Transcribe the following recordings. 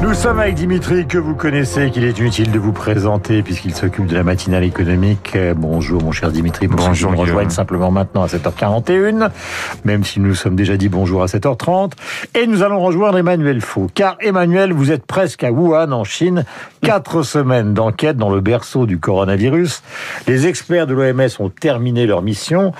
Nous sommes avec Dimitri, que vous connaissez, qu'il est inutile de vous présenter puisqu'il s'occupe de la matinale économique. Euh, Bonjour mon cher Dimitri, pour bonjour. Nous rejoignent simplement maintenant à 7h41, même si nous nous sommes déjà dit bonjour à 7h30. Et nous allons rejoindre Emmanuel Faux, car Emmanuel, vous êtes presque à Wuhan, en Chine. Quatre semaines d'enquête dans le berceau du coronavirus. Les experts de l'OMS ont terminé leur mission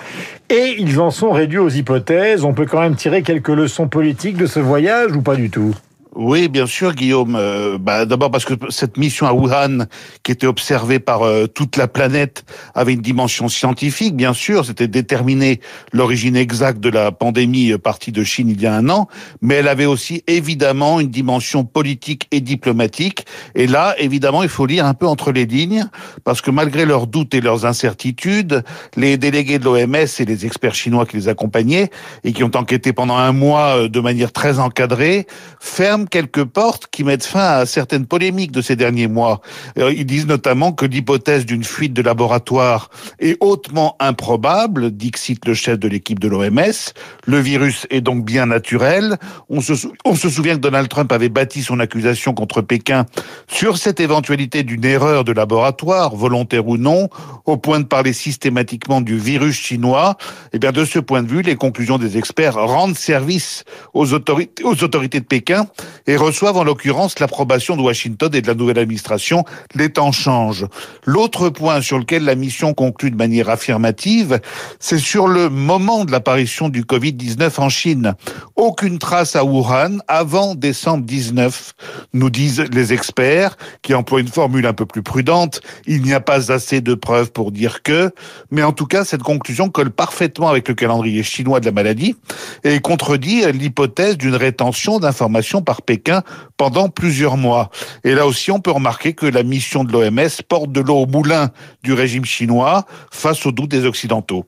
et ils en sont réduits aux hypothèses. On peut quand même tirer quelques leçons politiques de ce voyage ou pas du tout? Oui, bien sûr, Guillaume. Euh, bah, D'abord parce que cette mission à Wuhan, qui était observée par euh, toute la planète, avait une dimension scientifique, bien sûr. C'était déterminer l'origine exacte de la pandémie euh, partie de Chine il y a un an, mais elle avait aussi évidemment une dimension politique et diplomatique. Et là, évidemment, il faut lire un peu entre les lignes, parce que malgré leurs doutes et leurs incertitudes, les délégués de l'OMS et les experts chinois qui les accompagnaient et qui ont enquêté pendant un mois de manière très encadrée, ferment quelques portes qui mettent fin à certaines polémiques de ces derniers mois. Euh, ils disent notamment que l'hypothèse d'une fuite de laboratoire est hautement improbable, dit cite le chef de l'équipe de l'OMS. Le virus est donc bien naturel. On se, souvient que Donald Trump avait bâti son accusation contre Pékin sur cette éventualité d'une erreur de laboratoire, volontaire ou non, au point de parler systématiquement du virus chinois. Eh bien, de ce point de vue, les conclusions des experts rendent service aux autorités de Pékin et reçoivent en l'occurrence l'approbation de Washington et de la nouvelle administration. Les temps changent. L'autre point sur lequel la mission conclut de manière affirmative, c'est sur le moment de l'apparition du Covid-19 en Chine. Aucune trace à Wuhan avant décembre 19, nous disent les experts, qui emploient une formule un peu plus prudente. Il n'y a pas assez de preuves pour dire que, mais en tout cas, cette conclusion colle parfaitement avec le calendrier chinois de la maladie et contredit l'hypothèse d'une rétention d'informations par Pékin pendant plusieurs mois. Et là aussi, on peut remarquer que la mission de l'OMS porte de l'eau au moulin du régime chinois face aux doutes des Occidentaux.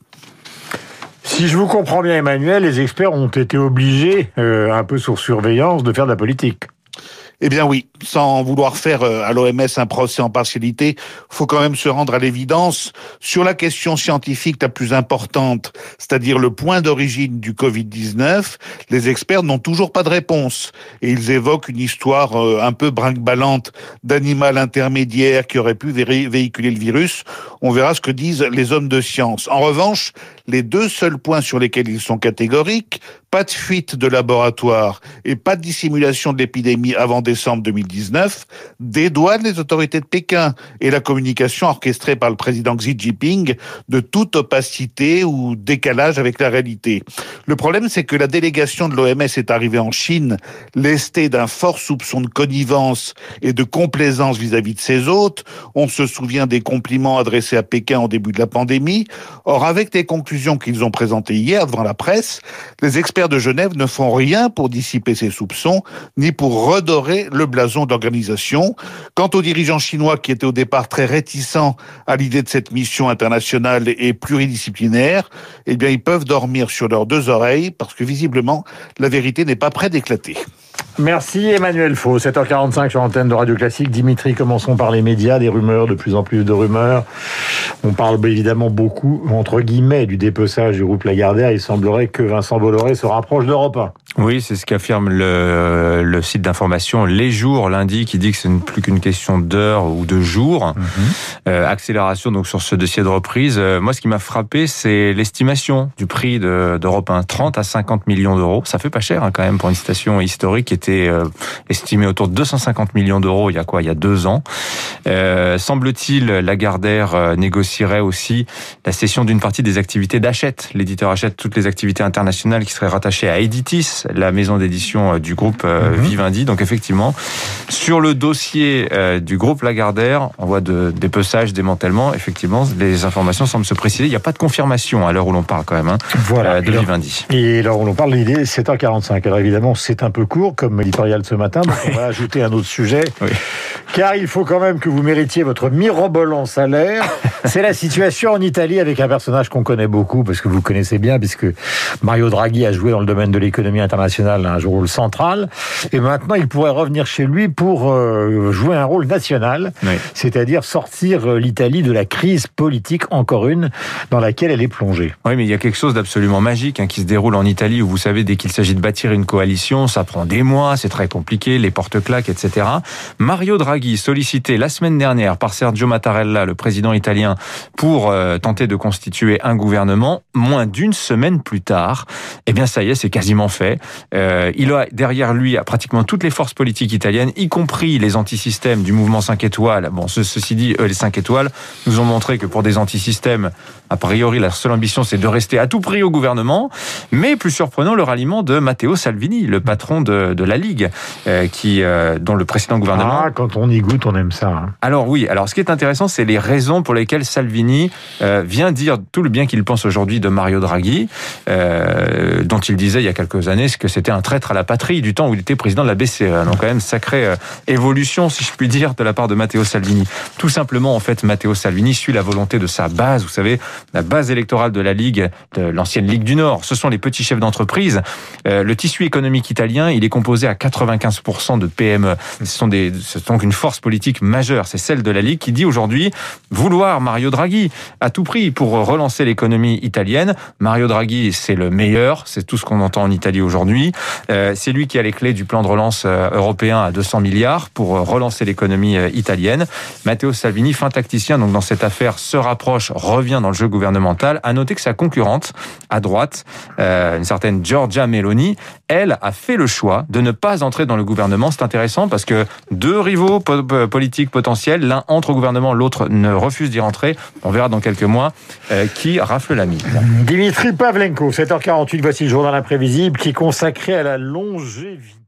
Si je vous comprends bien, Emmanuel, les experts ont été obligés, euh, un peu sous surveillance, de faire de la politique. Eh bien oui, sans vouloir faire euh, à l'OMS un procès en partialité, faut quand même se rendre à l'évidence sur la question scientifique la plus importante, c'est-à-dire le point d'origine du Covid-19. Les experts n'ont toujours pas de réponse et ils évoquent une histoire euh, un peu brinque-ballante d'animal intermédiaire qui aurait pu véhiculer le virus. On verra ce que disent les hommes de science. En revanche, les deux seuls points sur lesquels ils sont catégoriques, pas de fuite de laboratoire et pas de dissimulation de l'épidémie avant décembre 2019, dédouanent les autorités de Pékin et la communication orchestrée par le président Xi Jinping de toute opacité ou décalage avec la réalité. Le problème, c'est que la délégation de l'OMS est arrivée en Chine, lestée d'un fort soupçon de connivence et de complaisance vis-à-vis de ses hôtes. On se souvient des compliments adressés à Pékin au début de la pandémie. Or, avec les conclusions qu'ils ont présentées hier devant la presse, les experts de Genève ne font rien pour dissiper ces soupçons, ni pour redorer le blason d'organisation. Quant aux dirigeants chinois qui étaient au départ très réticents à l'idée de cette mission internationale et pluridisciplinaire, eh bien, ils peuvent dormir sur leurs deux oreilles parce que visiblement, la vérité n'est pas près d'éclater. Merci Emmanuel Faux. 7h45 sur l'antenne de Radio Classique. Dimitri, commençons par les médias, des rumeurs, de plus en plus de rumeurs. On parle évidemment beaucoup, entre guillemets, du dépeçage du groupe Lagardère. Il semblerait que Vincent Bolloré se rapproche d'Europe 1. Oui, c'est ce qu'affirme le, le site d'information Les Jours lundi, qui dit que ce n'est plus qu'une question d'heures ou de jours. Mhm. euh, accélération donc sur ce dossier de reprise. Euh, moi, ce qui m'a frappé, c'est l'estimation du prix d'Europe 1, 30 à 50 millions d'euros. Ça fait pas cher hein, quand même pour une station historique qui était euh, estimée autour de 250 millions d'euros il y a quoi? Il y a deux ans. Euh, Semble-t-il, Lagardère euh, négocierait aussi la cession d'une partie des activités d'Achète. L'éditeur achète toutes les activités internationales qui seraient rattachées à Editis la maison d'édition euh, du groupe euh, mhm. Vivendi. Donc effectivement, sur le dossier euh, du groupe Lagardère, on voit de dépeçage, démantèlement. Effectivement, les informations semblent se préciser. Il n'y a pas de confirmation à l'heure où l'on parle quand même hein, voilà. de Vivendi. Et alors où l'on parle, l'idée 7h45. Alors évidemment, c'est un peu court comme éditorial ce matin. Donc on va ajouter un autre sujet. Oui. Car il faut quand même que vous méritiez votre mirobolant salaire. C'est la situation en Italie avec un personnage qu'on connaît beaucoup parce que vous connaissez bien puisque Mario Draghi a joué dans le domaine de l'économie international un rôle central. Et maintenant, il pourrait revenir chez lui pour euh, jouer un rôle national, Oui. c'est-à-dire sortir euh, l'Italie de la crise politique, encore une, dans laquelle elle est plongée. Oui, mais il y a quelque chose d'absolument magique hein, qui se déroule en Italie où vous savez, dès qu'il s'agit de bâtir une coalition, ça prend des mois, c'est très compliqué, les porte-claques, etc. Mario Draghi, sollicité la semaine dernière par Sergio Mattarella, le président italien, pour euh, tenter de constituer un gouvernement, moins d'une semaine plus tard, eh bien ça y est, c'est quasiment fait. Euh, il a derrière lui pratiquement toutes les forces politiques italiennes, y compris les antisystèmes du mouvement 5 étoiles. Bon, ce- ceci dit, eux, les 5 étoiles nous ont montré que pour des antisystèmes, a priori, la seule ambition, c'est de rester à tout prix au gouvernement. Mais plus surprenant, le ralliement de Matteo Salvini, le patron de, de la Ligue, euh, qui, euh, dont le précédent gouvernement Ah, quand on y goûte, on aime ça. hein. alors oui, alors ce qui est intéressant, c'est les raisons pour lesquelles Salvini euh, vient dire tout le bien qu'il pense aujourd'hui de Mario Draghi, euh, dont il disait il y a quelques années que c'était un traître à la patrie du temps où il était président de la BCE. Donc quand même sacrée euh, évolution, si je puis dire, de la part de Matteo Salvini. Tout simplement, en fait, Matteo Salvini suit la volonté de sa base. Vous savez, la base électorale de la Ligue, de l'ancienne Ligue du Nord, ce sont les petits chefs d'entreprise. Euh, le tissu économique italien, il est composé à 95% de PME. Ce sont des, c'est donc une force politique majeure. C'est celle de la Ligue qui dit aujourd'hui vouloir Mario Draghi à tout prix pour relancer l'économie italienne. Mario Draghi, c'est le meilleur. C'est tout ce qu'on entend en Italie aujourd'hui. Euh, c'est lui qui a les clés du plan de relance euh, européen à 200 milliards pour euh, relancer l'économie italienne. Matteo Salvini, fin tacticien, donc dans cette affaire, se rapproche, revient dans le jeu gouvernemental. À noter que sa concurrente à droite, une certaine Giorgia Meloni, elle a fait le choix de ne pas entrer dans le gouvernement. C'est intéressant parce que deux rivaux po- po- politiques potentiels, l'un entre au gouvernement, l'autre ne refuse d'y rentrer. On verra dans quelques mois qui rafle la mise. Dimitri Pavlenko, 7h48, voici le journal imprévisible qui est consacré à la longévité.